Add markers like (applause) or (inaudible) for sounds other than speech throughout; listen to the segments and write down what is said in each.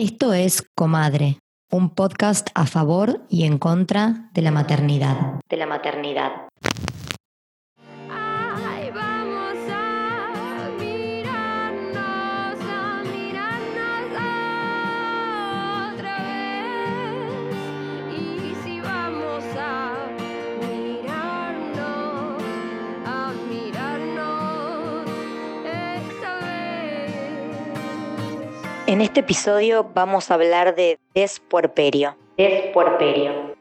Esto es Comadre, un podcast a favor y en contra de la maternidad. En este episodio vamos a hablar de despuerperio. Despuerperio.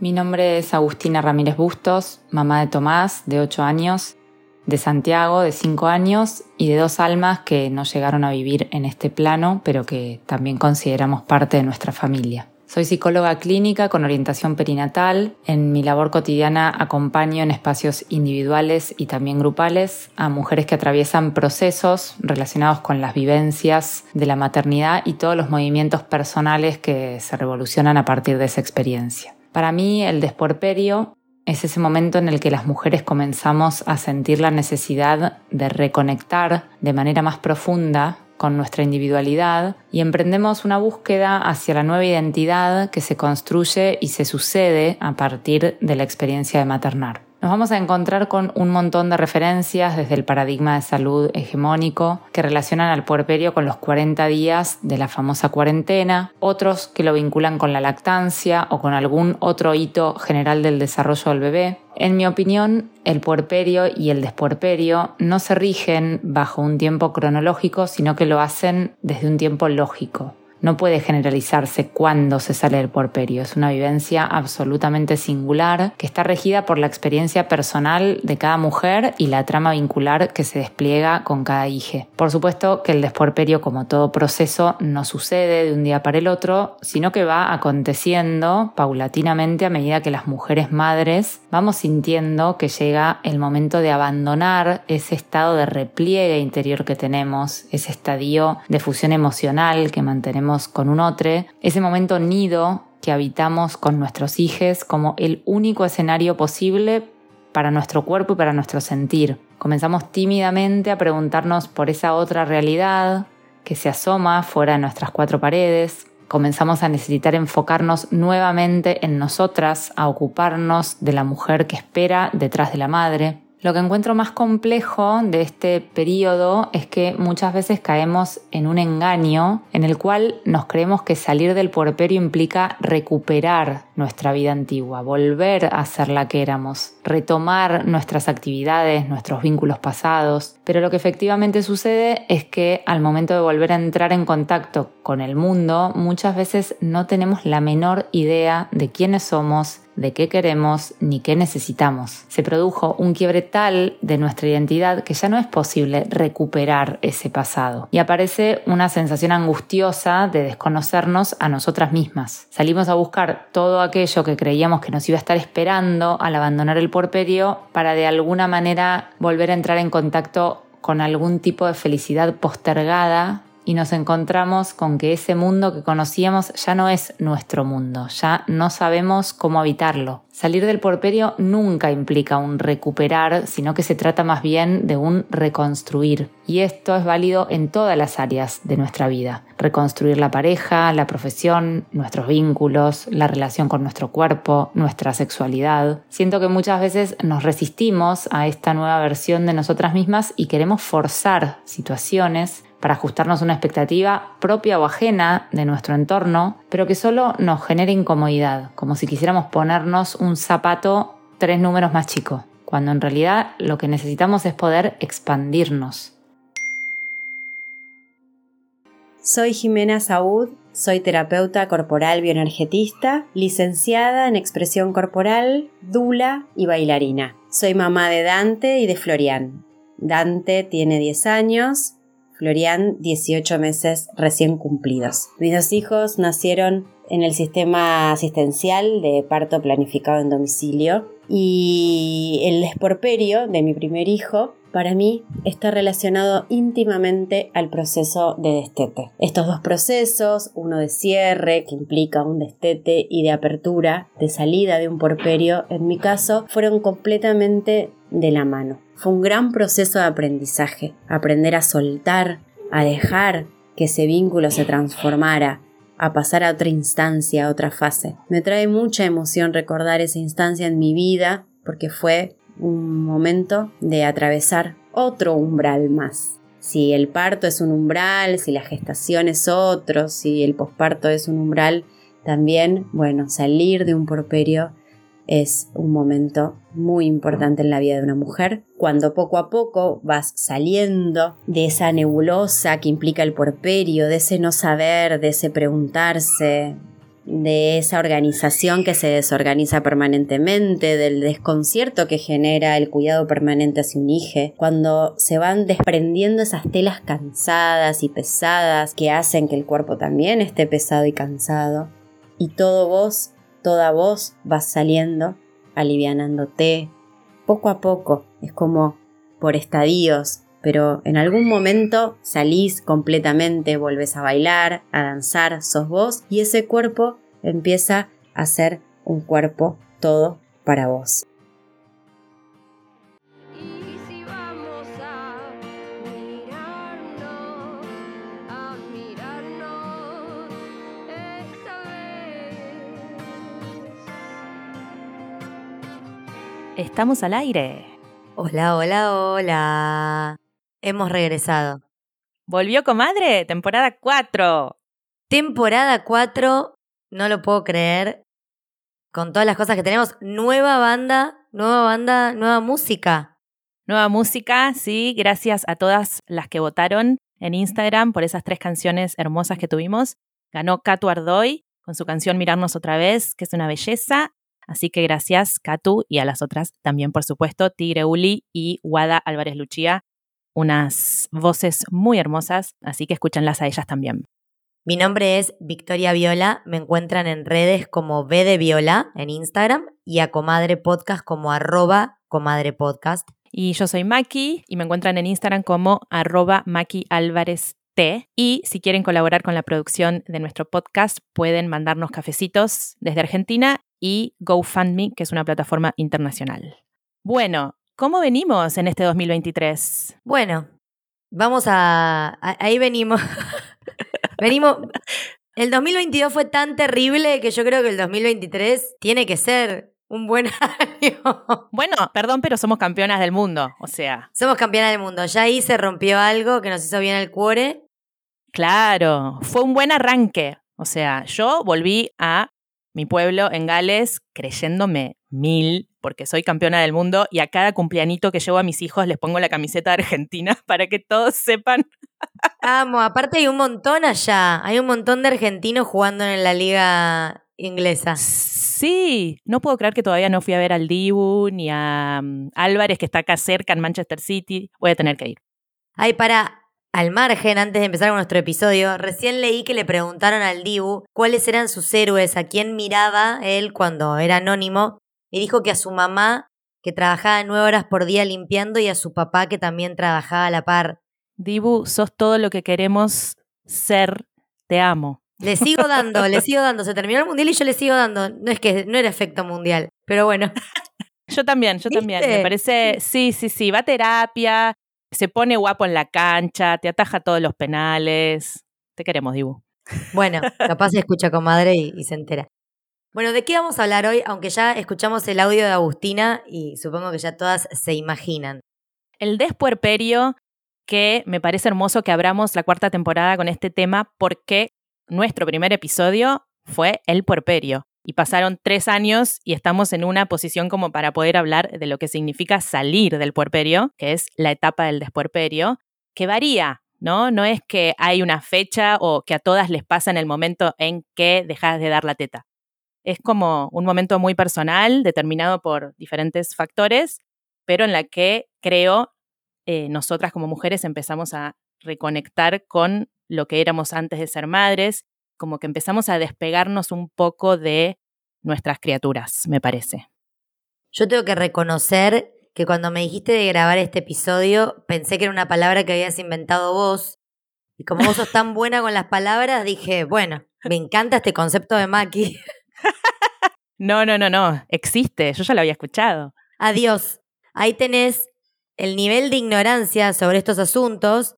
Mi nombre es Agustina Ramírez Bustos, mamá de Tomás, de 8 años, de Santiago, de 5 años, y de dos almas que no llegaron a vivir en este plano, pero que también consideramos parte de nuestra familia. Soy psicóloga clínica con orientación perinatal. En mi labor cotidiana acompaño en espacios individuales y también grupales a mujeres que atraviesan procesos relacionados con las vivencias de la maternidad y todos los movimientos personales que se revolucionan a partir de esa experiencia. Para mí, el desporperio es ese momento en el que las mujeres comenzamos a sentir la necesidad de reconectar de manera más profunda con nuestra individualidad y emprendemos una búsqueda hacia la nueva identidad que se construye y se sucede a partir de la experiencia de maternar. Nos vamos a encontrar con un montón de referencias desde el paradigma de salud hegemónico que relacionan al puerperio con los 40 días de la famosa cuarentena, otros que lo vinculan con la lactancia o con algún otro hito general del desarrollo del bebé. En mi opinión, el puerperio y el despuerperio no se rigen bajo un tiempo cronológico, sino que lo hacen desde un tiempo lógico no puede generalizarse cuando se sale del puerperio. Es una vivencia absolutamente singular que está regida por la experiencia personal de cada mujer y la trama vincular que se despliega con cada hija. Por supuesto que el desporperio, como todo proceso, no sucede de un día para el otro, sino que va aconteciendo paulatinamente a medida que las mujeres madres vamos sintiendo que llega el momento de abandonar ese estado de repliegue interior que tenemos, ese estadio de fusión emocional que mantenemos con un otro, ese momento nido que habitamos con nuestros hijos como el único escenario posible para nuestro cuerpo y para nuestro sentir. Comenzamos tímidamente a preguntarnos por esa otra realidad que se asoma fuera de nuestras cuatro paredes. Comenzamos a necesitar enfocarnos nuevamente en nosotras, a ocuparnos de la mujer que espera detrás de la madre. Lo que encuentro más complejo de este periodo es que muchas veces caemos en un engaño en el cual nos creemos que salir del puerperio implica recuperar nuestra vida antigua, volver a ser la que éramos, retomar nuestras actividades, nuestros vínculos pasados. Pero lo que efectivamente sucede es que al momento de volver a entrar en contacto con el mundo, muchas veces no tenemos la menor idea de quiénes somos, de qué queremos ni qué necesitamos. Se produjo un quiebre tal de nuestra identidad que ya no es posible recuperar ese pasado y aparece una sensación angustiosa de desconocernos a nosotras mismas. Salimos a buscar todo aquello que creíamos que nos iba a estar esperando al abandonar el porperio para de alguna manera volver a entrar en contacto con algún tipo de felicidad postergada y nos encontramos con que ese mundo que conocíamos ya no es nuestro mundo, ya no sabemos cómo habitarlo. Salir del porperio nunca implica un recuperar, sino que se trata más bien de un reconstruir. Y esto es válido en todas las áreas de nuestra vida. Reconstruir la pareja, la profesión, nuestros vínculos, la relación con nuestro cuerpo, nuestra sexualidad. Siento que muchas veces nos resistimos a esta nueva versión de nosotras mismas y queremos forzar situaciones para ajustarnos a una expectativa propia o ajena de nuestro entorno, pero que solo nos genera incomodidad, como si quisiéramos ponernos un zapato tres números más chico, cuando en realidad lo que necesitamos es poder expandirnos. Soy Jimena Saúd, soy terapeuta corporal bioenergetista, licenciada en expresión corporal, dula y bailarina. Soy mamá de Dante y de Florian. Dante tiene 10 años, Florian 18 meses recién cumplidos. Mis dos hijos nacieron en el sistema asistencial de parto planificado en domicilio y el esporperio de mi primer hijo para mí está relacionado íntimamente al proceso de destete. Estos dos procesos, uno de cierre que implica un destete y de apertura, de salida de un porperio, en mi caso, fueron completamente de la mano. Fue un gran proceso de aprendizaje, aprender a soltar, a dejar, que ese vínculo se transformara, a pasar a otra instancia, a otra fase. Me trae mucha emoción recordar esa instancia en mi vida porque fue un momento de atravesar otro umbral más. Si el parto es un umbral, si la gestación es otro, si el posparto es un umbral, también, bueno, salir de un porperio es un momento muy importante en la vida de una mujer. Cuando poco a poco vas saliendo de esa nebulosa que implica el porperio, de ese no saber, de ese preguntarse, de esa organización que se desorganiza permanentemente, del desconcierto que genera el cuidado permanente hacia un hijo, cuando se van desprendiendo esas telas cansadas y pesadas que hacen que el cuerpo también esté pesado y cansado, y todo vos toda voz va saliendo, alivianándote, poco a poco, es como por estadios, pero en algún momento salís completamente, vuelves a bailar, a danzar, sos vos y ese cuerpo empieza a ser un cuerpo todo para vos. Estamos al aire. Hola, hola, hola. Hemos regresado. Volvió comadre, temporada 4. Temporada 4, no lo puedo creer. Con todas las cosas que tenemos, nueva banda, nueva banda, nueva música. Nueva música, sí, gracias a todas las que votaron en Instagram por esas tres canciones hermosas que tuvimos. Ganó Catu Ardoy con su canción Mirarnos otra vez, que es una belleza. Así que gracias, Katu, y a las otras también, por supuesto, Tigre Uli y Wada Álvarez Luchía, unas voces muy hermosas, así que escúchanlas a ellas también. Mi nombre es Victoria Viola, me encuentran en redes como B de Viola en Instagram y a Comadre Podcast como arroba Comadre Podcast. Y yo soy Maki y me encuentran en Instagram como arroba Maki Álvarez T. Y si quieren colaborar con la producción de nuestro podcast, pueden mandarnos cafecitos desde Argentina y GoFundMe, que es una plataforma internacional. Bueno, ¿cómo venimos en este 2023? Bueno, vamos a... ahí venimos. (laughs) venimos... El 2022 fue tan terrible que yo creo que el 2023 tiene que ser un buen (laughs) año. Bueno, perdón, pero somos campeonas del mundo, o sea. Somos campeonas del mundo. Ya ahí se rompió algo que nos hizo bien el cuore. Claro, fue un buen arranque. O sea, yo volví a mi pueblo en Gales creyéndome mil porque soy campeona del mundo y a cada cumpleañito que llevo a mis hijos les pongo la camiseta de Argentina (laughs) para que todos sepan. Amo, aparte hay un montón allá, hay un montón de argentinos jugando en la liga inglesa. Sí, no puedo creer que todavía no fui a ver al Dibu ni a mm, Álvarez que está acá cerca en Manchester City. Voy a tener que ir. Ay, para, al margen, antes de empezar con nuestro episodio, recién leí que le preguntaron al Dibu cuáles eran sus héroes, a quién miraba él cuando era anónimo, y dijo que a su mamá, que trabajaba nueve horas por día limpiando, y a su papá, que también trabajaba a la par. Dibu, sos todo lo que queremos ser, te amo. Le sigo (laughs) dando, le sigo dando. Se terminó el mundial y yo le sigo dando. No es que no era efecto mundial, pero bueno. Yo también, yo también. Me parece, sí, sí, sí, va a terapia, se pone guapo en la cancha, te ataja todos los penales. Te queremos, Dibu. Bueno, capaz se escucha comadre y, y se entera. Bueno, ¿de qué vamos a hablar hoy? Aunque ya escuchamos el audio de Agustina y supongo que ya todas se imaginan. El despuerperio, que me parece hermoso que abramos la cuarta temporada con este tema porque nuestro primer episodio fue el puerperio y pasaron tres años y estamos en una posición como para poder hablar de lo que significa salir del puerperio, que es la etapa del despuerperio, que varía, ¿no? No es que hay una fecha o que a todas les pasa en el momento en que dejas de dar la teta. Es como un momento muy personal, determinado por diferentes factores, pero en la que creo eh, nosotras como mujeres empezamos a reconectar con lo que éramos antes de ser madres como que empezamos a despegarnos un poco de nuestras criaturas, me parece. Yo tengo que reconocer que cuando me dijiste de grabar este episodio, pensé que era una palabra que habías inventado vos. Y como vos sos tan buena con las palabras, dije, bueno, me encanta este concepto de Maki. (laughs) No, no, no, no, existe, yo ya lo había escuchado. Adiós. Ahí tenés el nivel de ignorancia sobre estos asuntos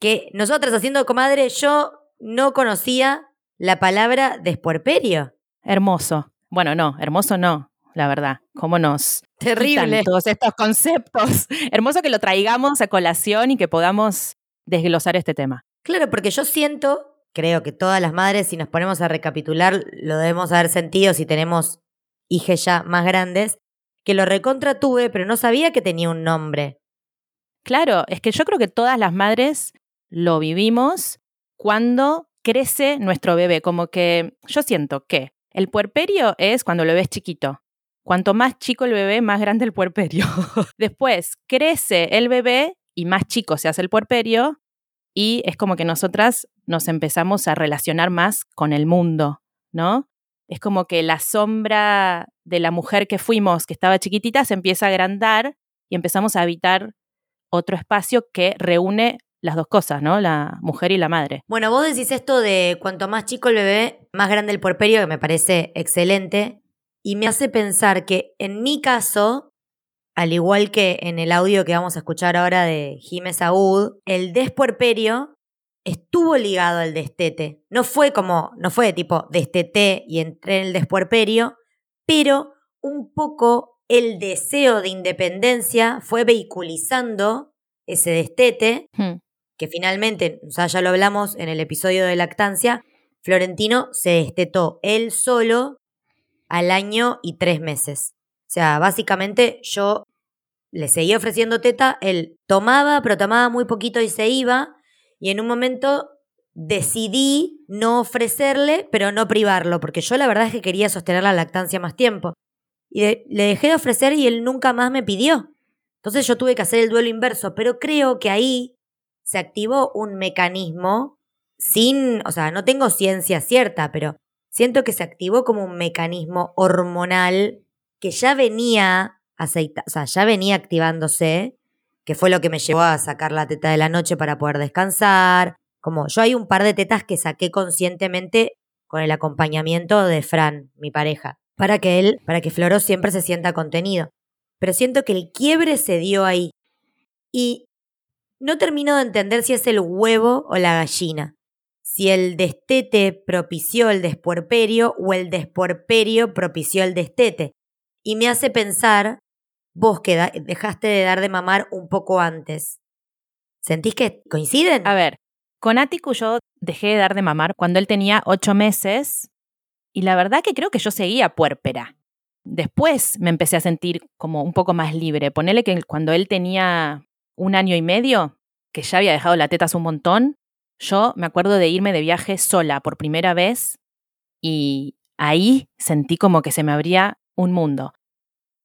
que nosotras haciendo comadre, yo no conocía la palabra despuerperio. Hermoso. Bueno, no, hermoso no, la verdad. ¿Cómo nos Terrible. todos estos conceptos? (laughs) Hermoso que lo traigamos a colación y que podamos desglosar este tema. Claro, porque yo siento, creo que todas las madres, si nos ponemos a recapitular, lo debemos haber sentido si tenemos hijas ya más grandes, que lo recontra tuve, pero no sabía que tenía un nombre. Claro, es que yo creo que todas las madres lo vivimos cuando crece nuestro bebé. Como que yo siento que el puerperio es cuando el bebé es chiquito. Cuanto más chico el bebé, más grande el puerperio. (laughs) Después crece el bebé y más chico se hace el puerperio y es como que nosotras nos empezamos a relacionar más con el mundo, ¿no? Es como que la sombra de la mujer que fuimos, que estaba chiquitita, se empieza a agrandar y empezamos a habitar otro espacio que reúne las dos cosas, ¿no? La mujer y la madre. Bueno, vos decís esto de cuanto más chico el bebé, más grande el puerperio, que me parece excelente, y me hace pensar que en mi caso, al igual que en el audio que vamos a escuchar ahora de Jiménez Saúd, el despuerperio estuvo ligado al destete. No fue como, no fue de tipo desteté y entré en el despuerperio, pero un poco el deseo de independencia fue vehiculizando ese destete, Hmm. Que finalmente, o sea, ya lo hablamos en el episodio de lactancia, Florentino se destetó él solo al año y tres meses. O sea, básicamente yo le seguía ofreciendo teta, él tomaba, pero tomaba muy poquito y se iba, y en un momento decidí no ofrecerle, pero no privarlo, porque yo la verdad es que quería sostener la lactancia más tiempo. Y le dejé de ofrecer y él nunca más me pidió. Entonces yo tuve que hacer el duelo inverso, pero creo que ahí se activó un mecanismo sin, o sea, no tengo ciencia cierta, pero siento que se activó como un mecanismo hormonal que ya venía aceita, o sea, ya venía activándose, que fue lo que me llevó a sacar la teta de la noche para poder descansar. Como yo hay un par de tetas que saqué conscientemente con el acompañamiento de Fran, mi pareja, para que él, para que Floro siempre se sienta contenido. Pero siento que el quiebre se dio ahí. Y no termino de entender si es el huevo o la gallina. Si el destete propició el despuerperio o el despuerperio propició el destete. Y me hace pensar, vos que dejaste de dar de mamar un poco antes. ¿Sentís que coinciden? A ver, con Atiku yo dejé de dar de mamar cuando él tenía ocho meses y la verdad que creo que yo seguía puérpera. Después me empecé a sentir como un poco más libre. Ponele que cuando él tenía un año y medio, que ya había dejado la teta hace un montón, yo me acuerdo de irme de viaje sola por primera vez y ahí sentí como que se me abría un mundo.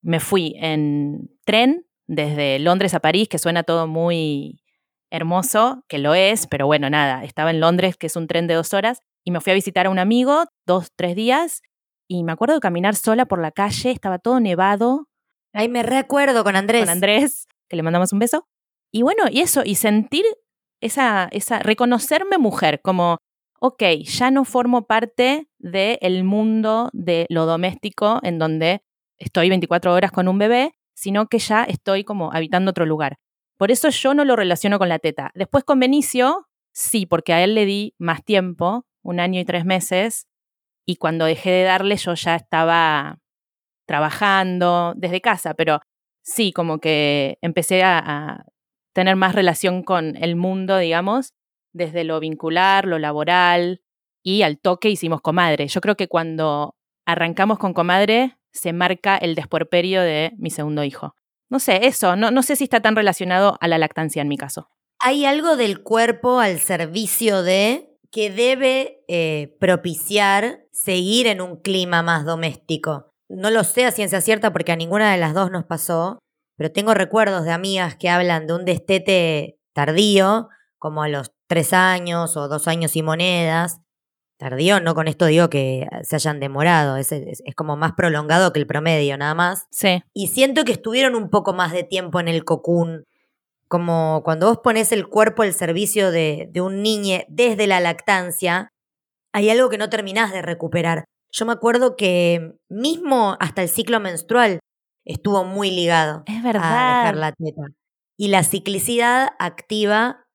Me fui en tren desde Londres a París, que suena todo muy hermoso, que lo es, pero bueno, nada, estaba en Londres, que es un tren de dos horas, y me fui a visitar a un amigo dos, tres días, y me acuerdo de caminar sola por la calle, estaba todo nevado, Ay, me recuerdo con Andrés. con Andrés, que le mandamos un beso. Y bueno, y eso, y sentir esa, esa, reconocerme mujer, como, ok, ya no formo parte del mundo de lo doméstico en donde estoy 24 horas con un bebé, sino que ya estoy como habitando otro lugar. Por eso yo no lo relaciono con la teta. Después con Benicio, sí, porque a él le di más tiempo, un año y tres meses, y cuando dejé de darle yo ya estaba trabajando desde casa, pero sí, como que empecé a tener más relación con el mundo, digamos, desde lo vincular, lo laboral, y al toque hicimos comadre. Yo creo que cuando arrancamos con comadre se marca el desporperio de mi segundo hijo. No sé, eso, no, no sé si está tan relacionado a la lactancia en mi caso. Hay algo del cuerpo al servicio de que debe eh, propiciar seguir en un clima más doméstico. No lo sé a ciencia cierta porque a ninguna de las dos nos pasó, pero tengo recuerdos de amigas que hablan de un destete tardío, como a los tres años o dos años y monedas. Tardío, no con esto digo que se hayan demorado, es, es- es como más prolongado que el promedio, nada más. Sí, Y siento que estuvieron un poco más de tiempo en el cocún. Como cuando vos pones el cuerpo al servicio de, de un niño desde la lactancia, hay algo que no terminás de recuperar. Yo me acuerdo que mismo hasta el ciclo menstrual estuvo muy ligado es a dejar la teta. Y la ciclicidad activa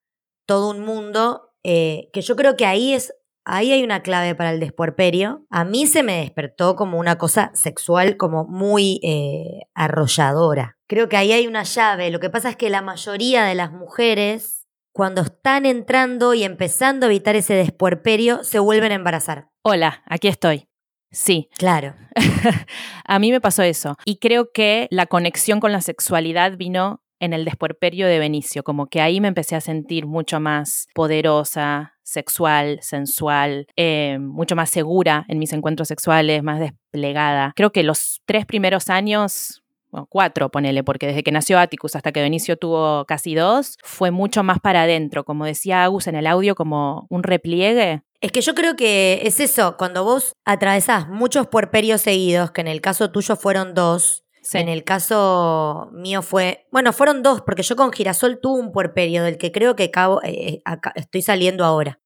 todo un mundo eh, que yo creo que ahí es Ahí hay una clave para el despuerperio. A mí se me despertó como una cosa sexual como muy eh, arrolladora. Creo que ahí hay una llave. Lo que pasa es que la mayoría de las mujeres, cuando están entrando y empezando a evitar ese despuerperio, se vuelven a embarazar. Hola, aquí estoy. Sí. Claro. (laughs) a mí me pasó eso. Y creo que la conexión con la sexualidad vino en el despuerperio de Benicio, como que ahí me empecé a sentir mucho más poderosa, sexual, sensual, eh, mucho más segura en mis encuentros sexuales, más desplegada. Creo que los tres primeros años bueno, cuatro, ponele, porque desde que nació Atticus hasta que Benicio tuvo casi dos, fue mucho más para adentro, como decía Agus en el audio, como un repliegue. Es que yo creo que es eso, cuando vos atravesás muchos puerperios seguidos, que en el caso tuyo fueron dos, en el caso mío fue, bueno, fueron dos, porque yo con Girasol tuve un puerperio del que creo que cabo, eh, eh, estoy saliendo ahora.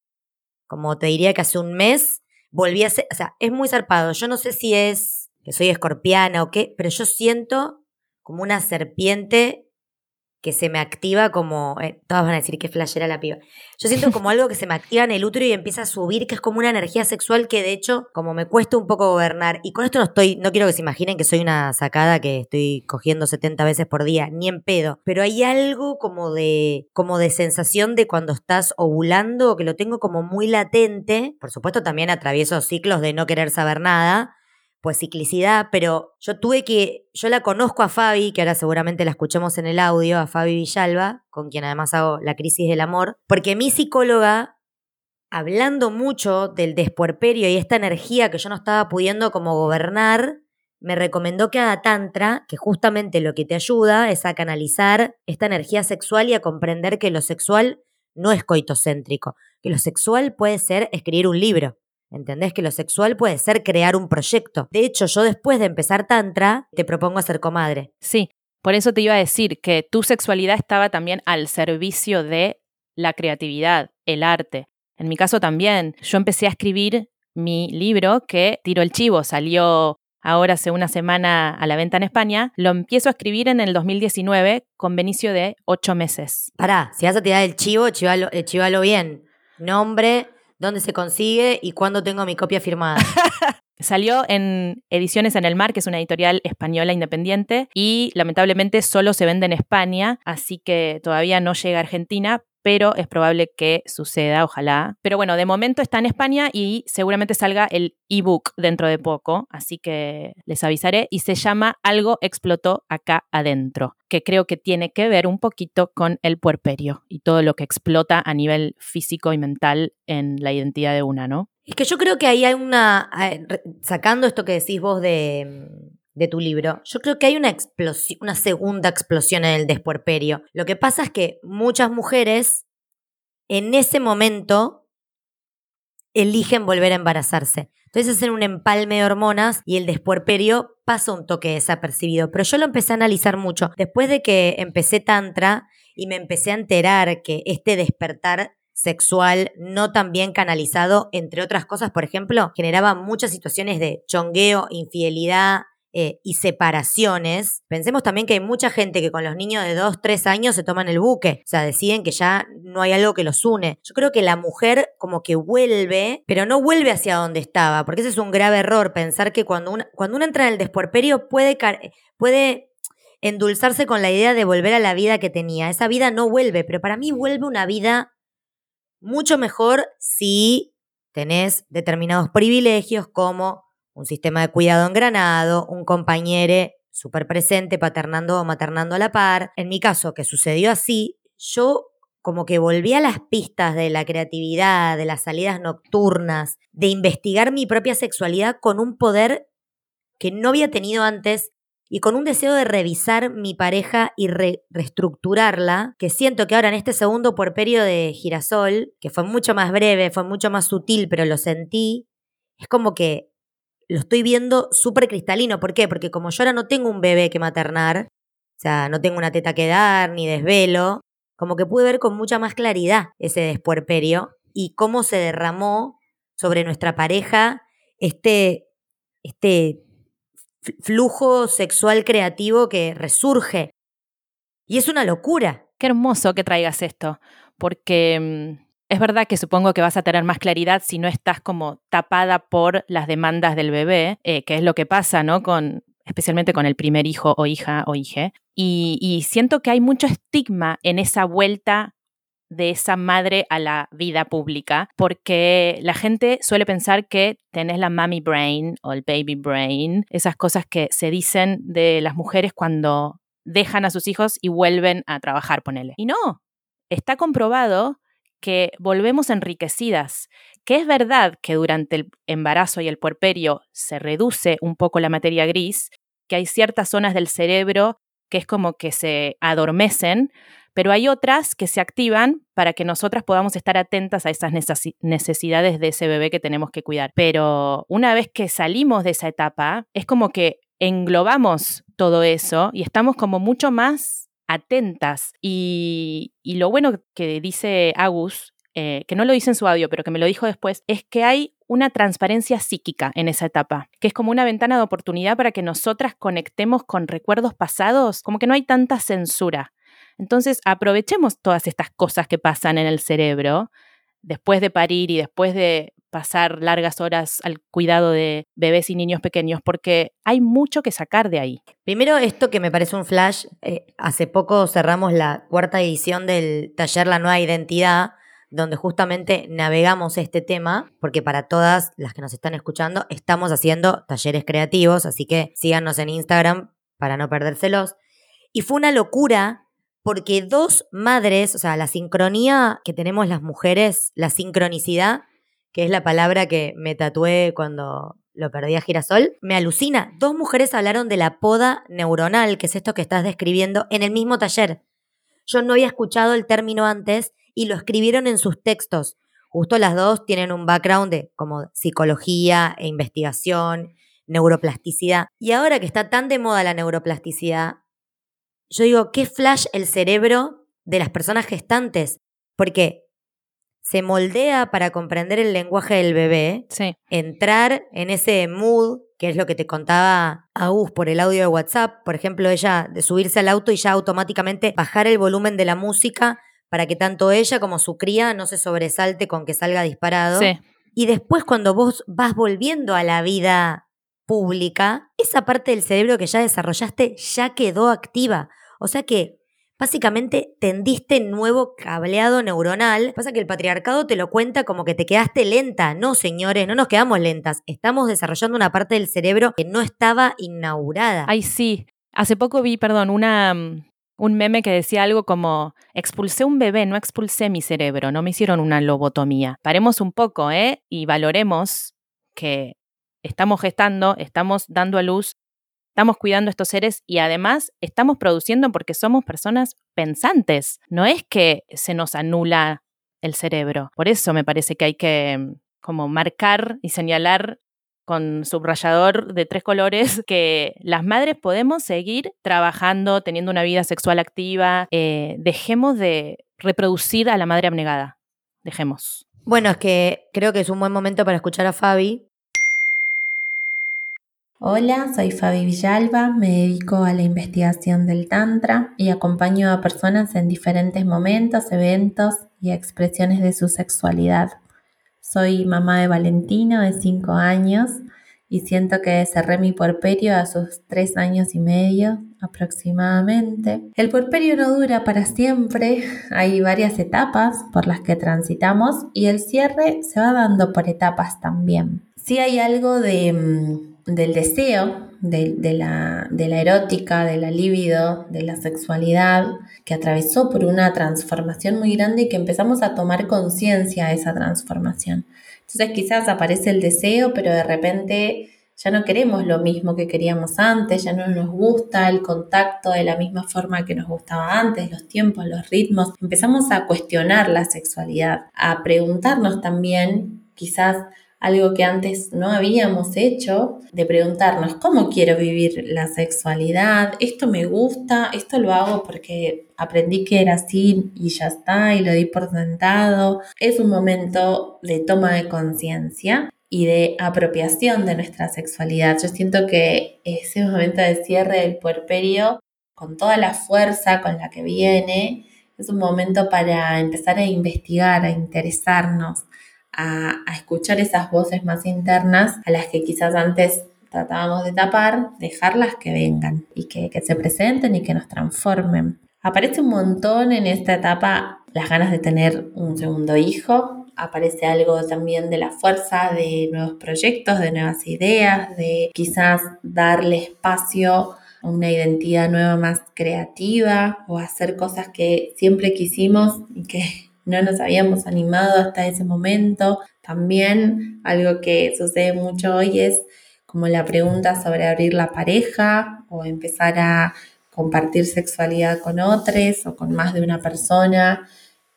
Como te diría que hace un mes volví a ser, o sea, es muy zarpado. Yo no sé si es que soy escorpiana o qué, pero yo siento como una serpiente que se me activa como, eh, todas van a decir que flashera la piba. Yo siento como algo que se me activa en el útero y empieza a subir, que es como una energía sexual que de hecho, como me cuesta un poco gobernar, y con esto no estoy, no quiero que se imaginen que soy una sacada que estoy cogiendo 70 veces por día, ni en pedo, pero hay algo como de, como de sensación de cuando estás ovulando, que lo tengo como muy latente, por supuesto también atravieso ciclos de no querer saber nada, pues ciclicidad, pero yo tuve que, yo la conozco a Fabi, que ahora seguramente la escuchemos en el audio, a Fabi Villalba, con quien además hago la crisis del amor, porque mi psicóloga, hablando mucho del despuerperio y esta energía que yo no estaba pudiendo como gobernar, me recomendó que haga tantra, que justamente lo que te ayuda es a canalizar esta energía sexual y a comprender que lo sexual no es coitocéntrico, que lo sexual puede ser escribir un libro. ¿Entendés? Que lo sexual puede ser crear un proyecto. De hecho, yo después de empezar Tantra, te propongo ser comadre. Sí, por eso te iba a decir que tu sexualidad estaba también al servicio de la creatividad, el arte. En mi caso también, yo empecé a escribir mi libro que Tiro el Chivo salió ahora hace una semana a la venta en España. Lo empiezo a escribir en el 2019 con Benicio de ocho meses. Pará, si vas a tirar el chivo, chivalo, eh, chivalo bien. Nombre, dónde se consigue y cuándo tengo mi copia firmada. (laughs) Salió en Ediciones en el Mar, que es una editorial española independiente, y lamentablemente solo se vende en España, así que todavía no llega a Argentina, pero es probable que suceda, ojalá. Pero bueno, de momento está en España y seguramente salga el ebook dentro de poco, así que les avisaré. Y se llama Algo explotó acá adentro, que creo que tiene que ver un poquito con el puerperio y todo lo que explota a nivel físico y mental en la identidad de una, ¿no? Es que yo creo que ahí hay una, sacando esto que decís vos de de tu libro, yo creo que hay una explosión, una segunda explosión en el despuerperio. Lo que pasa es que muchas mujeres en ese momento eligen volver a embarazarse. Entonces hacen un empalme de hormonas y el despuerperio pasa un toque desapercibido. Pero yo lo empecé a analizar mucho. Después de que empecé tantra y me empecé a enterar que este despertar sexual no tan bien canalizado, entre otras cosas, por ejemplo, generaba muchas situaciones de chongueo, infidelidad, eh, y separaciones, pensemos también que hay mucha gente que con los niños de 2, 3 años se toman el buque, o sea, deciden que ya no hay algo que los une. Yo creo que la mujer como que vuelve, pero no vuelve hacia donde estaba, porque ese es un grave error, pensar que cuando una, cuando uno entra en el despuerperio puede, puede endulzarse con la idea de volver a la vida que tenía. Esa vida no vuelve, pero para mí vuelve una vida mucho mejor si tenés determinados privilegios como un sistema de cuidado engranado, un compañero súper presente, paternando o maternando a la par. En mi caso, que sucedió así, yo como que volví a las pistas de la creatividad, de las salidas nocturnas, de investigar mi propia sexualidad con un poder que no había tenido antes y con un deseo de revisar mi pareja y reestructurarla, que siento que ahora en este segundo por periodo de girasol, que fue mucho más breve, fue mucho más sutil, pero lo sentí, es como que lo estoy viendo súper cristalino. ¿Por qué? Porque como yo ahora no tengo un bebé que maternar, o sea, no tengo una teta que dar, ni desvelo, como que pude ver con mucha más claridad ese despuerperio y cómo se derramó sobre nuestra pareja este, este flujo sexual creativo que resurge. Y es una locura. Qué hermoso que traigas esto, porque mm, es verdad que supongo que vas a tener más claridad si no estás como tapada por las demandas del bebé, eh, que es lo que pasa, ¿no? Con, especialmente con el primer hijo o hija o hije. y siento que hay mucho estigma en esa vuelta de esa madre a la vida pública, porque la gente suele pensar que tenés la mommy brain o el baby brain, esas cosas que se dicen de las mujeres cuando dejan a sus hijos y vuelven a trabajar, ponele. Y no, está comprobado que volvemos enriquecidas, que es verdad que durante el embarazo y el puerperio se reduce un poco la materia gris, que hay ciertas zonas del cerebro que es como que se adormecen, pero hay otras que se activan para que nosotras podamos estar atentas a esas necesidades de ese bebé que tenemos que cuidar. Pero una vez que salimos de esa etapa, es como que englobamos todo eso y estamos como mucho más atentas. Y, lo bueno que dice Agus, eh, que no lo dice en su audio, pero que me lo dijo después, es que hay una transparencia psíquica en esa etapa, que es como una ventana de oportunidad para que nosotras conectemos con recuerdos pasados, como que no hay tanta censura. Entonces, aprovechemos todas estas cosas que pasan en el cerebro después de parir y después de pasar largas horas al cuidado de bebés y niños pequeños, porque hay mucho que sacar de ahí. Primero, esto que me parece un flash, eh, hace poco cerramos la cuarta edición del taller La Nueva Identidad, donde justamente navegamos este tema, porque para todas las que nos están escuchando, estamos haciendo talleres creativos, así que síganos en Instagram para no perdérselos. Y fue una locura porque dos madres, o sea, la sincronía que tenemos las mujeres, la sincronicidad, que es la palabra que me tatué cuando lo perdí a Girasol, me alucina. Dos mujeres hablaron de la poda neuronal, que es esto que estás describiendo, en el mismo taller. Yo no había escuchado el término antes y lo escribieron en sus textos. Justo las dos tienen un background de como psicología e investigación, neuroplasticidad. Y ahora que está tan de moda la neuroplasticidad, yo digo, qué flash el cerebro de las personas gestantes, porque se moldea para comprender el lenguaje del bebé, entrar en ese mood, que es lo que te contaba Agus por el audio de WhatsApp, por ejemplo, ella de subirse al auto y ya automáticamente bajar el volumen de la música para que tanto ella como su cría no se sobresalte con que salga disparado. Y después cuando vos vas volviendo a la vida pública, esa parte del cerebro que ya desarrollaste ya quedó activa. O sea que básicamente tendiste nuevo cableado neuronal. Pasa que el patriarcado te lo cuenta como que te quedaste lenta. No, señores, no nos quedamos lentas. Estamos desarrollando una parte del cerebro que no estaba inaugurada. Ay, sí. Hace poco vi, perdón, una, mm, un meme que decía algo como, expulsé un bebé, no expulsé mi cerebro, no me hicieron una lobotomía. Paremos un poco, ¿eh? Y valoremos que estamos gestando, estamos dando a luz estamos cuidando a estos seres y además estamos produciendo porque somos personas pensantes. No es que se nos anula el cerebro. Por eso me parece que hay que mm, como marcar y señalar con subrayador de tres colores (laughs) que las madres podemos seguir trabajando, teniendo una vida sexual activa. Eh, dejemos de reproducir a la madre abnegada. Dejemos. Bueno, es que creo que es un buen momento para escuchar a Fabi, Hola, soy Fabi Villalba, me dedico a la investigación del Tantra y acompaño a personas en diferentes momentos, eventos y expresiones de su sexualidad. Soy mamá de Valentino de 5 años y siento que cerré mi puerperio a sus 3 años y medio aproximadamente. El puerperio no dura para siempre, hay varias etapas por las que transitamos y el cierre se va dando por etapas también. Si hay algo de mm, del deseo, de, la, de, la, erótica, de la libido, de la sexualidad, que atravesó por una transformación muy grande y que empezamos a tomar conciencia de esa transformación. Entonces quizás aparece el deseo, pero de repente ya no queremos lo mismo que queríamos antes, ya no nos gusta el contacto de la misma forma que nos gustaba antes, los tiempos, los ritmos. Empezamos a cuestionar la sexualidad, a preguntarnos también quizás algo que antes no habíamos hecho, de preguntarnos cómo quiero vivir la sexualidad, esto me gusta, esto lo hago porque aprendí que era así y ya está y lo di por sentado. Es un momento de toma de conciencia y de apropiación de nuestra sexualidad. Yo siento que ese momento de cierre del puerperio, con toda la fuerza con la que viene, es un momento para empezar a investigar, a interesarnos, a, escuchar esas voces más internas a las que quizás antes tratábamos de tapar, dejarlas que vengan y que, que se presenten y que nos transformen. Aparece un montón en esta etapa las ganas de tener un segundo hijo, aparece algo también de la fuerza de nuevos proyectos, de nuevas ideas, de quizás darle espacio a una identidad nueva más creativa o hacer cosas que siempre quisimos y que no nos habíamos animado hasta ese momento. También algo que sucede mucho hoy es como la pregunta sobre abrir la pareja o empezar a compartir sexualidad con otros o con más de una persona,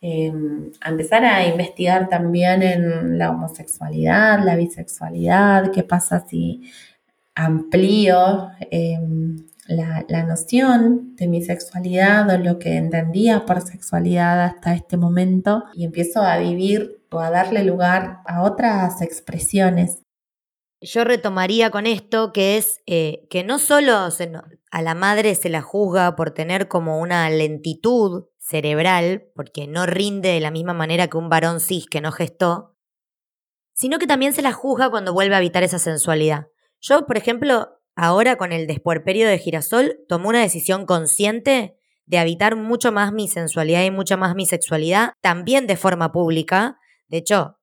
em, a empezar a investigar también en la homosexualidad, la bisexualidad, qué pasa si amplío em, la, la, noción de mi sexualidad o lo que entendía por sexualidad hasta este momento y empiezo a vivir o a darle lugar a otras expresiones yo retomaría con esto, que es eh, que no solo a la madre se la juzga por tener como una lentitud cerebral, porque no rinde de la misma manera que un varón cis que no gestó, sino que también se la juzga cuando vuelve a habitar esa sensualidad. Yo, por ejemplo, ahora con el despuerperio de girasol, tomé una decisión consciente de habitar mucho más mi sensualidad y mucho más mi sexualidad, también de forma pública. De hecho,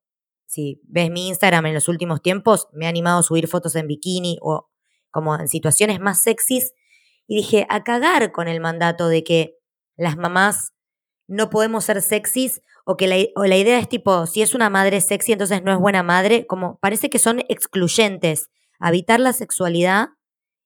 si ves mi Instagram en los últimos tiempos, me he animado a subir fotos en bikini o como en situaciones más sexys. Y dije, a cagar con el mandato de que las mamás no podemos ser sexys o que la, o la idea es tipo, si es una madre sexy, entonces no es buena madre, como parece que son excluyentes. Habitar la sexualidad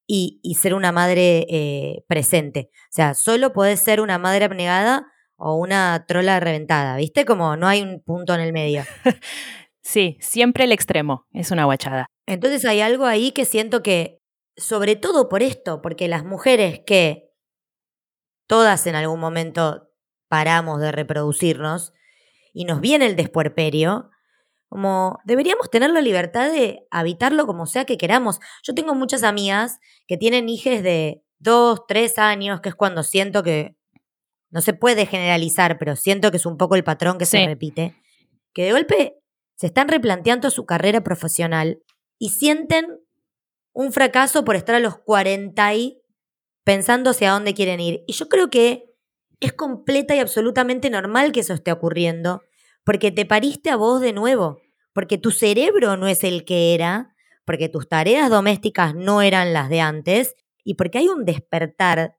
y, y ser una madre eh, presente. O sea, solo podés ser una madre abnegada o una trola reventada, ¿viste? Como no hay un punto en el medio. (laughs) Sí, siempre el extremo, es una guachada. Entonces hay algo ahí que siento que, sobre todo por esto, porque las mujeres que todas en algún momento paramos de reproducirnos y nos viene el despuerperio, como deberíamos tener la libertad de habitarlo como sea que queramos. Yo tengo muchas amigas que tienen hijes de dos, tres años, que es cuando siento que no se puede generalizar, pero siento que es un poco el patrón que se repite, que de golpe se están replanteando su carrera profesional y sienten un fracaso por estar a los 40 y pensando hacia dónde quieren ir. Y yo creo que es completa y absolutamente normal que eso esté ocurriendo, porque te pariste a vos de nuevo, porque tu cerebro no es el que era, porque tus tareas domésticas no eran las de antes, y porque hay un despertar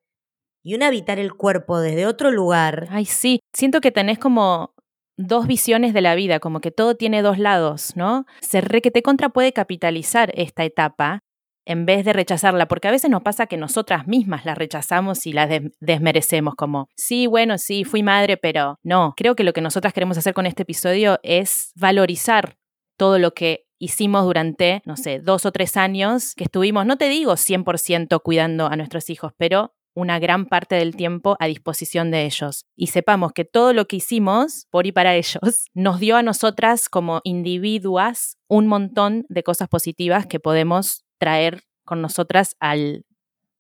y un habitar el cuerpo desde otro lugar. Ay, sí, siento que tenés como dos visiones de la vida, como que todo tiene dos lados, ¿no? Se re que te contra puede capitalizar esta etapa en vez de rechazarla, porque a veces nos pasa que nosotras mismas la rechazamos y la desmerecemos como, sí, bueno, sí, fui madre, pero no, creo que lo que nosotras queremos hacer con este episodio es valorizar todo lo que hicimos durante, no sé, dos o tres años que estuvimos, no te digo 100% cuidando a nuestros hijos, pero una gran parte del tiempo a disposición de ellos. Y sepamos que todo lo que hicimos por y para ellos (laughs) nos dio a nosotras como individuas un montón de cosas positivas que podemos traer con nosotras al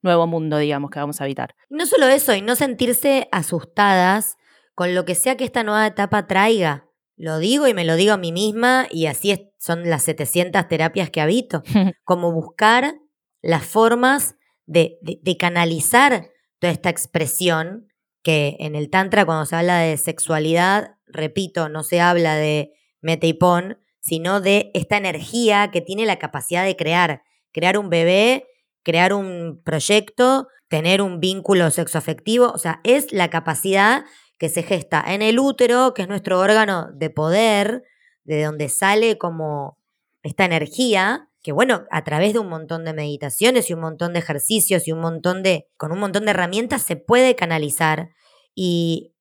nuevo mundo, digamos, que vamos a habitar. No solo eso, y no sentirse asustadas con lo que sea que esta nueva etapa traiga. Lo digo y me lo digo a mí misma y así son las 700 terapias que habito. (laughs) como buscar las formas de, canalizar toda esta expresión que en el Tantra cuando se habla de sexualidad, repito, no se habla de mete y pon, sino de esta energía que tiene la capacidad de crear, crear un bebé, crear un proyecto, tener un vínculo sexoafectivo, o sea, es la capacidad que se gesta en el útero, que es nuestro órgano de poder, de donde sale como esta energía que bueno, a través de un montón de meditaciones y un montón de ejercicios y un montón de, con un montón de herramientas se puede canalizar. Y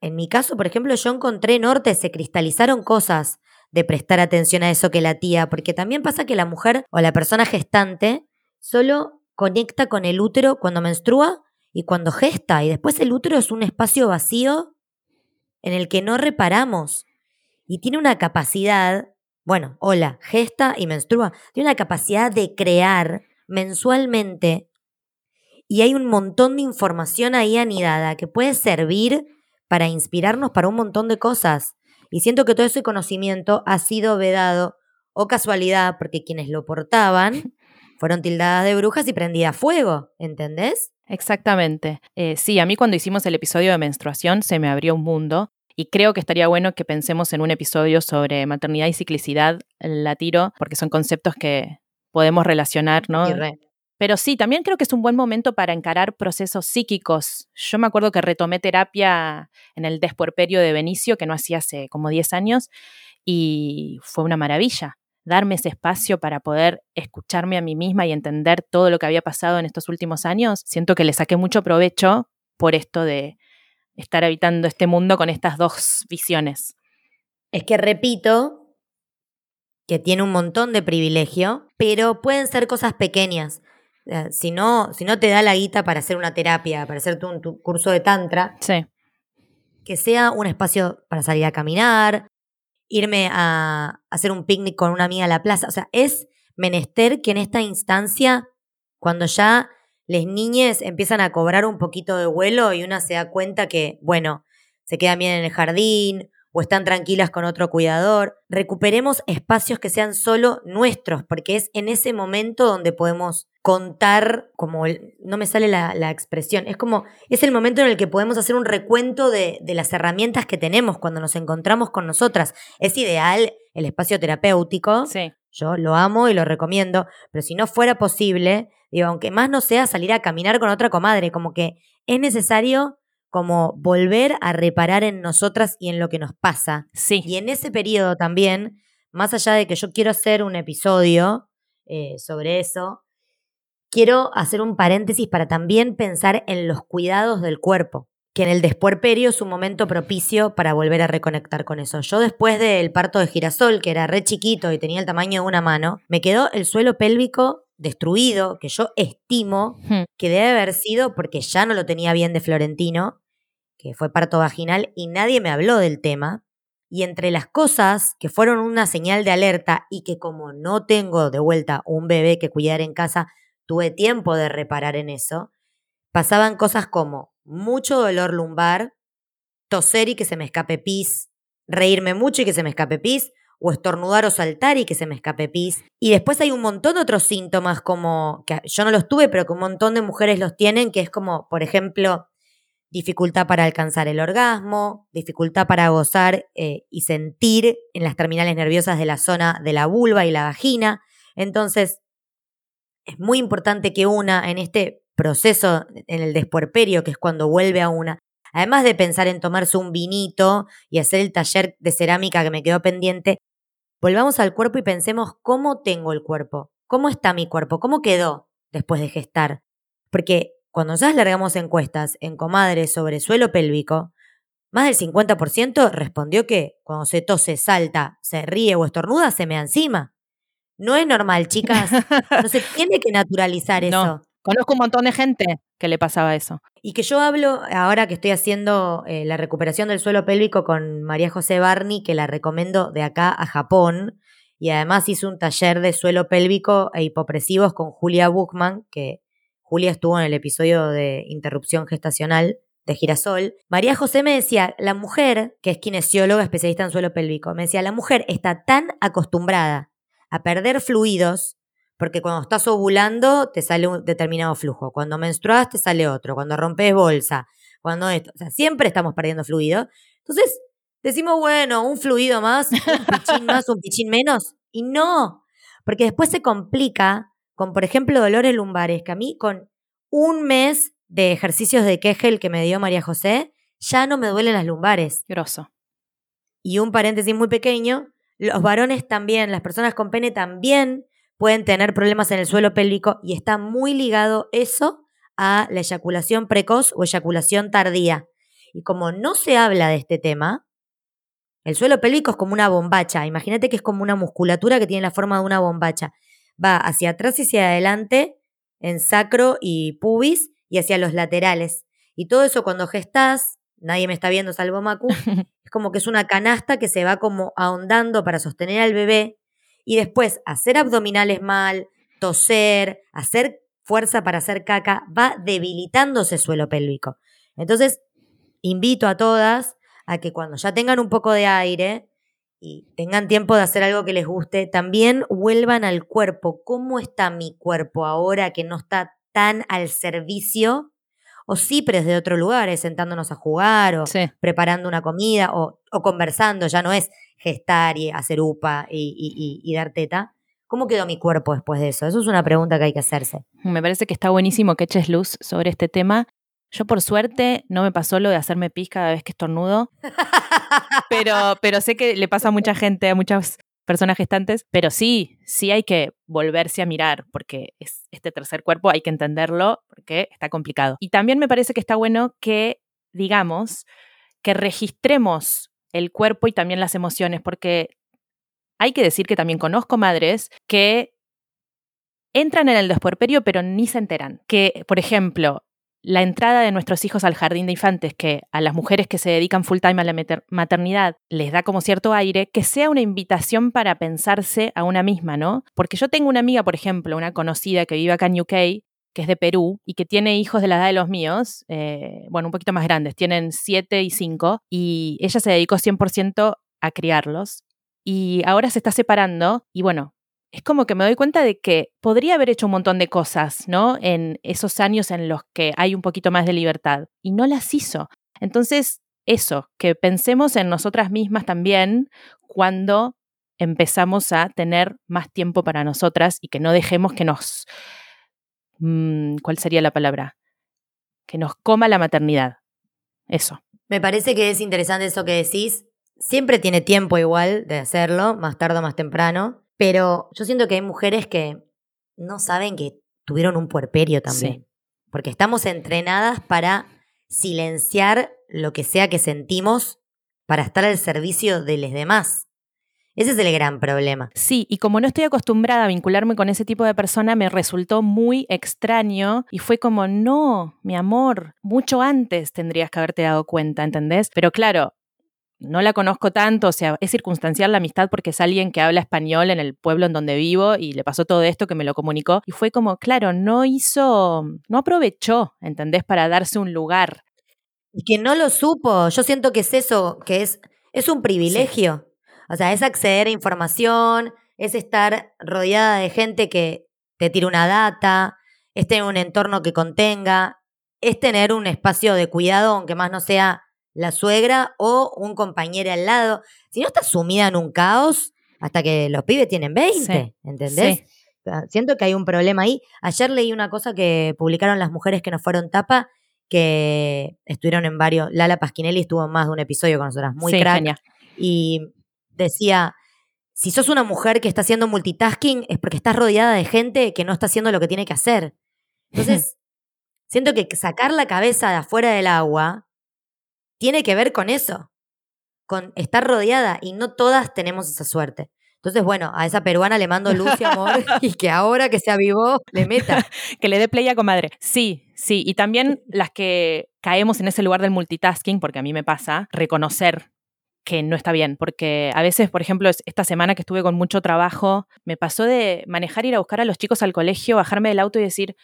en mi caso, por ejemplo, yo encontré norte, se cristalizaron cosas de prestar atención a eso que la tía, porque también pasa que la mujer o la persona gestante solo conecta con el útero cuando menstrua y cuando gesta, y después el útero es un espacio vacío en el que no reparamos y tiene una capacidad bueno, hola, gesta y menstrua, tiene una capacidad de crear mensualmente y hay un montón de información ahí anidada que puede servir para inspirarnos para un montón de cosas. Y siento que todo ese conocimiento ha sido vedado o casualidad, porque quienes lo portaban (laughs) fueron tildadas de brujas y prendidas a fuego, ¿entendés? Exactamente. Eh, sí, a mí cuando hicimos el episodio de menstruación se me abrió un mundo y creo que estaría bueno que pensemos en un episodio sobre maternidad y ciclicidad, la tiro, porque son conceptos que podemos relacionar, ¿no? Pero sí, también creo que es un buen momento para encarar procesos psíquicos. Yo me acuerdo que retomé terapia en el despuerperio de Benicio, que no hacía hace como 10 años, y fue una maravilla darme ese espacio para poder escucharme a mí misma y entender todo lo que había pasado en estos últimos años, siento que le saqué mucho provecho por esto de estar habitando este mundo con estas dos visiones. Es que repito que tiene un montón de privilegio, pero pueden ser cosas pequeñas. Si no, si no te da la guita para hacer una terapia, para hacer tu, tu curso de tantra, sí. que sea un espacio para salir a caminar, irme a, hacer un picnic con una amiga a la plaza. O sea, es menester que en esta instancia, cuando ya las niñas empiezan a cobrar un poquito de vuelo y una se da cuenta que, bueno, se quedan bien en el jardín o están tranquilas con otro cuidador, recuperemos espacios que sean solo nuestros, porque es en ese momento donde podemos contar, como no me sale la, expresión, es como, es el momento en el que podemos hacer un recuento de, de, las herramientas que tenemos cuando nos encontramos con nosotras. Es ideal el espacio terapéutico, sí. yo lo amo y lo recomiendo, pero si no fuera posible, digo, aunque más no sea salir a caminar con otra comadre, como que es necesario como volver a reparar en nosotras y en lo que nos pasa. Sí. Y en ese periodo también, más allá de que yo quiero hacer un episodio eh, sobre eso, quiero hacer un paréntesis para también pensar en los cuidados del cuerpo, que en el despuerperio es un momento propicio para volver a reconectar con eso. Yo después del parto de girasol, que era re chiquito y tenía el tamaño de una mano, me quedó el suelo pélvico destruido, que yo estimo Hmm. que debe haber sido porque ya no lo tenía bien de Florentino, que fue parto vaginal, y nadie me habló del tema. Y entre las cosas que fueron una señal de alerta y que como no tengo de vuelta un bebé que cuidar en casa, tuve tiempo de reparar en eso, pasaban cosas como mucho dolor lumbar, toser y que se me escape pis, reírme mucho y que se me escape pis, o estornudar o saltar y que se me escape pis. Y después hay un montón de otros síntomas como, que yo no los tuve, pero que un montón de mujeres los tienen, que es como, por ejemplo, dificultad para alcanzar el orgasmo, dificultad para gozar eh, y sentir en las terminales nerviosas de la zona de la vulva y la vagina. Entonces, es muy importante que una en este proceso, en el despuerperio, que es cuando vuelve a una, además de pensar en tomarse un vinito y hacer el taller de cerámica que me quedó pendiente, volvamos al cuerpo y pensemos cómo tengo el cuerpo, cómo está mi cuerpo, cómo quedó después de gestar. Porque cuando ya largamos encuestas en comadres sobre suelo pélvico, más del 50% respondió que cuando se tose, salta, se ríe o estornuda, se mea encima. No es normal, chicas. No se (laughs) tiene que naturalizar eso. No, conozco un montón de gente que le pasaba eso. Y que yo hablo, ahora que estoy haciendo eh, la recuperación del suelo pélvico con María José Barney, que la recomiendo de acá a Japón, y además hizo un taller de suelo pélvico e hipopresivos con Julia Buchman, que Julia estuvo en el episodio de interrupción gestacional de girasol. María José me decía, la mujer, que es kinesióloga especialista en suelo pélvico, me decía, la mujer está tan acostumbrada a perder fluidos porque cuando estás ovulando te sale un determinado flujo, cuando menstruas te sale otro, cuando rompes bolsa, cuando esto, o sea, siempre estamos perdiendo fluido. Entonces, decimos, bueno, un fluido más, un pichín más, un pichín menos, y no, porque después se complica con, por ejemplo, dolores lumbares, que a mí con un mes de ejercicios de Kegel que me dio María José, ya no me duelen las lumbares. Grosso. Y un paréntesis muy pequeño, los varones también, las personas con pene también pueden tener problemas en el suelo pélvico y está muy ligado eso a la eyaculación precoz o eyaculación tardía. Y como no se habla de este tema, el suelo pélvico es como una bombacha. Imagínate que es como una musculatura que tiene la forma de una bombacha. Va hacia atrás y hacia adelante en sacro y pubis y hacia los laterales. Y todo eso cuando gestás, nadie me está viendo salvo Macu, (laughs) es como que es una canasta que se va como ahondando para sostener al bebé y después hacer abdominales mal, toser, hacer fuerza para hacer caca, va debilitando ese suelo pélvico. Entonces, invito a todas a que cuando ya tengan un poco de aire y tengan tiempo de hacer algo que les guste, también vuelvan al cuerpo. ¿Cómo está mi cuerpo ahora que no está tan al servicio? O sí, pero desde otro lugar, sentándonos a jugar o preparando una comida o, conversando, ya no es gestar y hacer upa y, y dar teta. ¿Cómo quedó mi cuerpo después de eso? Eso es una pregunta que hay que hacerse. Me parece que está buenísimo que eches luz sobre este tema yo por suerte no me pasó lo de hacerme pis cada vez que estornudo, (laughs) pero, pero sé que le pasa a mucha gente, a muchas personas gestantes, pero sí, sí hay que volverse a mirar porque es este tercer cuerpo hay que entenderlo porque está complicado. Y también me parece que está bueno que digamos que registremos el cuerpo y también las emociones porque hay que decir que también conozco madres que entran en el desporperio pero ni se enteran. Que, por ejemplo, la entrada de nuestros hijos al jardín de infantes, que a las mujeres que se dedican full time a la maternidad les da como cierto aire, que sea una invitación para pensarse a una misma, ¿no? Porque yo tengo una amiga, por ejemplo, una conocida que vive acá en UK, que es de Perú y que tiene hijos de la edad de los míos, eh, bueno, un poquito más grandes, tienen 7 y 5, y ella se dedicó 100% a criarlos. Y ahora se está separando y bueno, es como que me doy cuenta de que podría haber hecho un montón de cosas, ¿no? En esos años en los que hay un poquito más de libertad y no las hizo. Entonces, eso, que pensemos en nosotras mismas también cuando empezamos a tener más tiempo para nosotras y que no dejemos que nos... Mm, ¿Cuál sería la palabra? Que nos coma la maternidad. Eso. Me parece que es interesante eso que decís. Siempre tiene tiempo igual de hacerlo, más tarde o más temprano. Pero yo siento que hay mujeres que no saben que tuvieron un puerperio también. Porque estamos entrenadas para silenciar lo que sea que sentimos para estar al servicio de los demás. Ese es el gran problema. Sí, y como no estoy acostumbrada a vincularme con ese tipo de persona, me resultó muy extraño y fue como, no, mi amor, mucho antes tendrías que haberte dado cuenta, ¿entendés? Pero claro, no la conozco tanto, o sea, es circunstancial la amistad porque es alguien que habla español en el pueblo en donde vivo y le pasó todo esto que me lo comunicó y fue como, claro, no hizo, no aprovechó, ¿entendés? Para darse un lugar. Y que no lo supo, yo siento que es eso, que es, es un privilegio. O sea, es acceder a información, es estar rodeada de gente que te tira una data, es tener un entorno que contenga, es tener un espacio de cuidado, aunque más no sea la suegra o un compañero al lado. Si no estás sumida en un caos hasta que los pibes tienen 20, ¿entendés? Siento que hay un problema ahí. Ayer leí una cosa que publicaron las mujeres que no fueron tapa, que estuvieron en varios. Lala Pasquinelli estuvo en más de un episodio con nosotras, muy sí, Y decía: si sos una mujer que está haciendo multitasking, es porque estás rodeada de gente que no está haciendo lo que tiene que hacer. Entonces, siento que sacar la cabeza de afuera del agua tiene que ver con eso, con estar rodeada y no todas tenemos esa suerte. Entonces, bueno, a esa peruana le mando luz y amor (laughs) y que ahora que se avivó, le meta. (laughs) que le dé play a comadre. Sí, sí. Y también las que caemos en ese lugar del multitasking, porque a mí me pasa, reconocer que no está bien, porque a veces, por ejemplo, esta semana que estuve con mucho trabajo, me pasó de manejar, ir a buscar a los chicos al colegio, bajarme del auto y decir,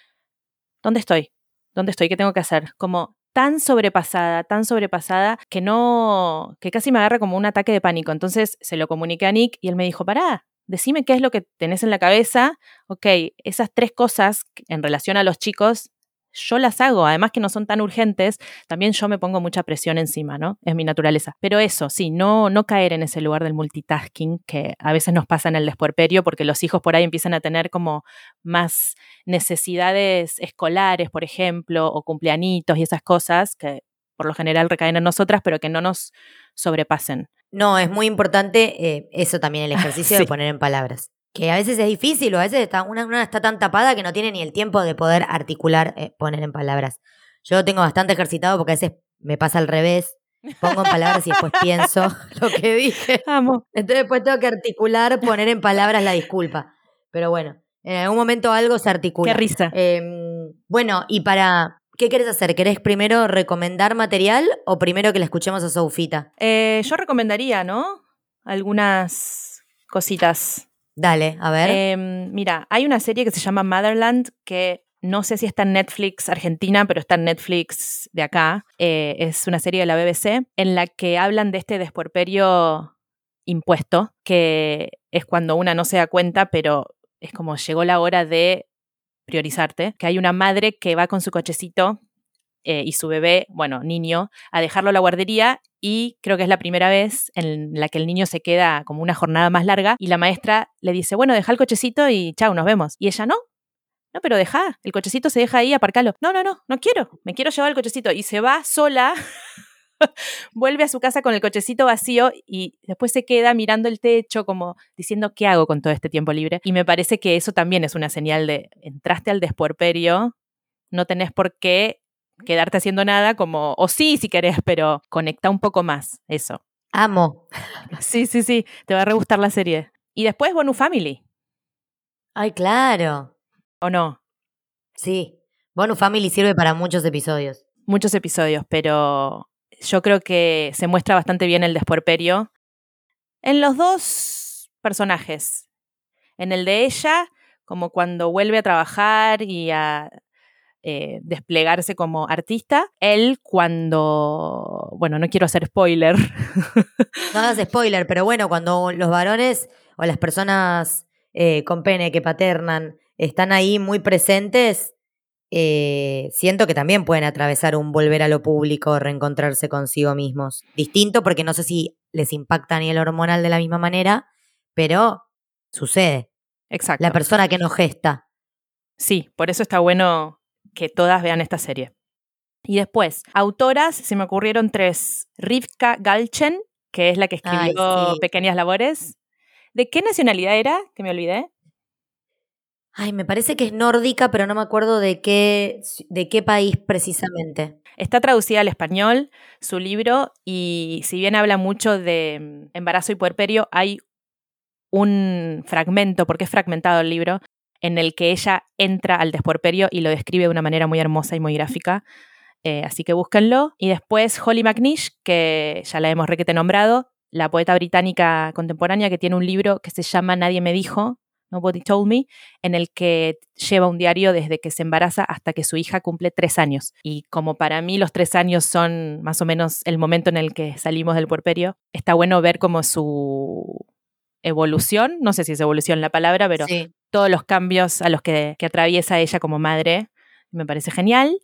¿dónde estoy? ¿Dónde estoy? ¿Qué tengo que hacer? Como tan sobrepasada, tan sobrepasada, que no, que casi me agarra como un ataque de pánico. Entonces se lo comuniqué a Nick y él me dijo, pará, decime qué es lo que tenés en la cabeza. Ok, esas tres cosas en relación a los chicos yo las hago, además que no son tan urgentes, también yo me pongo mucha presión encima, ¿no? Es mi naturaleza. Pero eso, sí, no, no caer en ese lugar del multitasking que a veces nos pasa en el despuerperio porque los hijos por ahí empiezan a tener como más necesidades escolares, por ejemplo, o cumpleanitos y esas cosas que por lo general recaen en nosotras, pero que no nos sobrepasen. No, es muy importante eh, eso también, el (laughs) ejercicio de poner en palabras que a veces es difícil o a veces está, una, está tan tapada que no tiene ni el tiempo de poder articular, eh, poner en palabras. Yo tengo bastante ejercitado porque a veces me pasa al revés. Pongo en palabras y después pienso (laughs) lo que dije. Amo. Entonces después tengo que articular, poner en palabras la disculpa. Pero bueno, en algún momento algo se articula. Qué risa. Em, bueno, y para, ¿Qué querés hacer? ¿Querés primero recomendar material o primero que la escuchemos a Sofita? Eh, yo recomendaría, ¿no? Algunas cositas. Dale, a ver. Em, mira, hay una serie que se llama Motherland que no sé si está en Netflix Argentina, pero está en Netflix de acá. Eh, es una serie de la BBC en la que hablan de este despuerperio impuesto, que es cuando una no se da cuenta, pero es como llegó la hora de priorizarte, que hay una madre que va con su cochecito eh, y su bebé, bueno, niño, a dejarlo a la guardería y creo que es la primera vez en la que el niño se queda como una jornada más larga y la maestra le dice, bueno, deja el cochecito y chao, nos vemos. Y ella no. No, pero deja, el cochecito se deja ahí, aparcalo. No, no, no, no quiero, me quiero llevar el cochecito. Y se va sola, (laughs) vuelve a su casa con el cochecito vacío y después se queda mirando el techo como diciendo, ¿qué hago con todo este tiempo libre? Y me parece que eso también es una señal de, entraste al desporperio, no tenés por qué quedarte haciendo nada, como, o sí, si querés, pero conecta un poco más, eso. Amo. Sí, sí, sí, te va a re gustar la serie. Y después Bonus Family. Ay, claro. ¿O no? Sí. Bonus Family sirve para muchos episodios. Muchos episodios, pero yo creo que se muestra bastante bien el desporperio en los dos personajes. En el de ella, como cuando vuelve a trabajar y a eh, desplegarse como artista. Él cuando, bueno, no quiero hacer spoiler. (laughs) No hagas spoiler, pero bueno, cuando los varones o las personas eh, con pene que paternan están ahí muy presentes, eh, siento que también pueden atravesar un volver a lo público, reencontrarse consigo mismos. Distinto porque no sé si les impacta ni el hormonal de la misma manera, pero sucede. Exacto. La persona que no gesta. Sí, por eso está bueno que todas vean esta serie. Y después, autoras, se me ocurrieron tres. Rivka Galchen, que es la que escribió Pequeñas Labores. ¿De qué nacionalidad era? Que me olvidé. Ay, me parece que es nórdica, pero no me acuerdo de qué, de qué país precisamente. Está traducida al español su libro y si bien habla mucho de mm, embarazo y puerperio, hay un fragmento, porque es fragmentado el libro, en el que ella entra al desporperio y lo describe de una manera muy hermosa y muy gráfica. Eh, así que búsquenlo. Y después Holly McNish, que ya la hemos requete nombrado, la poeta británica contemporánea que tiene un libro que se llama Nadie me dijo, Nobody Told Me, en el que lleva un diario desde que se embaraza hasta que su hija cumple tres años. Y como para mí los tres años son más o menos el momento en el que salimos del puerperio, está bueno ver cómo su evolución, no sé si es evolución la palabra, pero todos los cambios a los que, atraviesa ella como madre, me parece genial.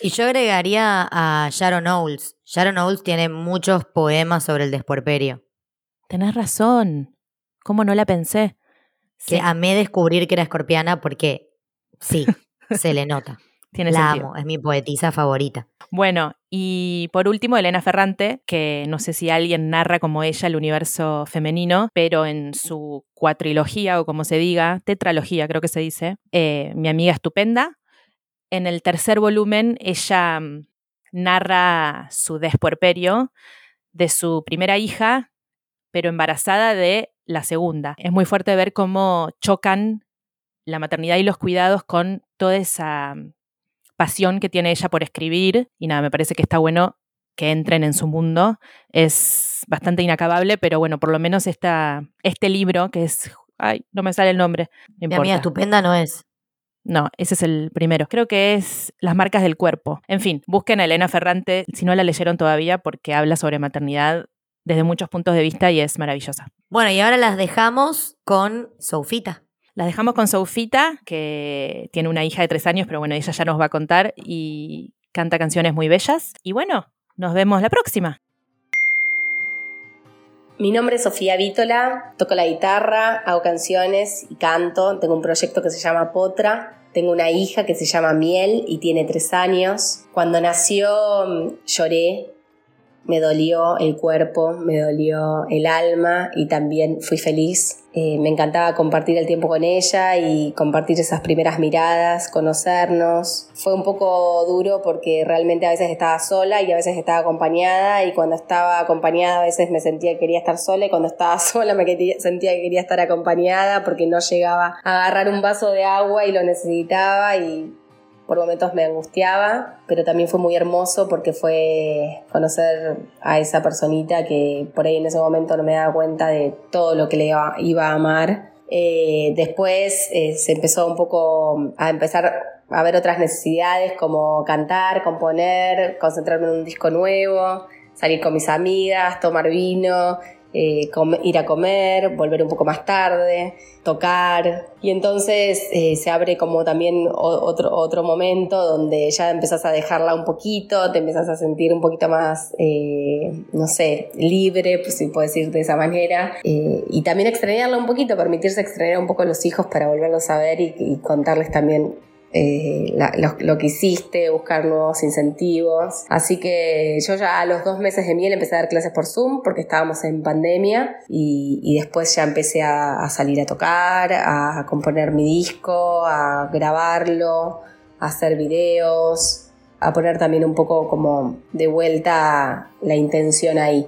Y yo agregaría a Sharon Owls. Sharon Owls tiene muchos poemas sobre el desporperio. Tenés razón. ¿Cómo no la pensé? Que amé descubrir que era escorpiana porque sí, se le nota. Tiene la sentido. amo, es mi poetisa favorita. Bueno, y por último, Elena Ferrante, que no sé si alguien narra como ella el universo femenino, pero en su cuatrilogía o como se diga, tetralogía creo que se dice, eh, Mi amiga estupenda. En el tercer volumen ella mm, narra su despuerperio de su primera hija, pero embarazada de la segunda. Es muy fuerte ver cómo chocan la maternidad y los cuidados con toda esa mm, pasión que tiene ella por escribir y nada, me parece que está bueno que entren en su mundo. Es bastante inacabable, pero bueno, por lo menos esta, este libro que es... Ay, no me sale el nombre. Mi amiga estupenda no es. No, ese es el primero. Creo que es Las marcas del cuerpo. En fin, busquen a Elena Ferrante si no la leyeron todavía porque habla sobre maternidad desde muchos puntos de vista y es maravillosa. Bueno, y ahora las dejamos con Sofita. Las dejamos con Sofita, que tiene una hija de tres años, pero bueno, ella ya nos va a contar y canta canciones muy bellas. Y bueno, nos vemos la próxima. Mi nombre es Sofía Vítola, toco la guitarra, hago canciones y canto. Tengo un proyecto que se llama Potra. Tengo una hija que se llama Miel y tiene tres años. Cuando nació mm, lloré me dolió el cuerpo, me dolió el alma y también fui feliz. Eh, me encantaba compartir el tiempo con ella y compartir esas primeras miradas, conocernos. Fue un poco duro porque realmente a veces estaba sola y a veces estaba acompañada y cuando estaba acompañada a veces me sentía que quería estar sola y cuando estaba (laughs) sola me sentía que quería estar acompañada porque no llegaba a agarrar un vaso de agua y lo necesitaba y por momentos me angustiaba, pero también fue muy hermoso porque fue conocer a esa personita que por ahí en ese momento no me daba cuenta de todo lo que le iba, a amar. Eh, después eh, se empezó un poco a empezar a ver otras necesidades como cantar, componer, concentrarme en un disco nuevo, salir con mis amigas, tomar vino, eh, ir a comer, volver un poco más tarde, tocar. Y entonces eh, se abre como también otro, otro momento donde ya empezás a dejarla un poquito, te empezás a sentir un poquito más, eh, no sé, libre, pues si puedo decir de esa manera. y también extrañarla un poquito, permitirse extrañar un poco a los hijos para volverlos a ver y contarles también eh, lo, que hiciste, buscar nuevos incentivos. Así que yo ya a los dos meses de miel empecé a dar clases por Zoom porque estábamos en pandemia y, después ya empecé a, salir a tocar, a componer mi disco, a grabarlo, a hacer videos, a poner también un poco como de vuelta la intención ahí.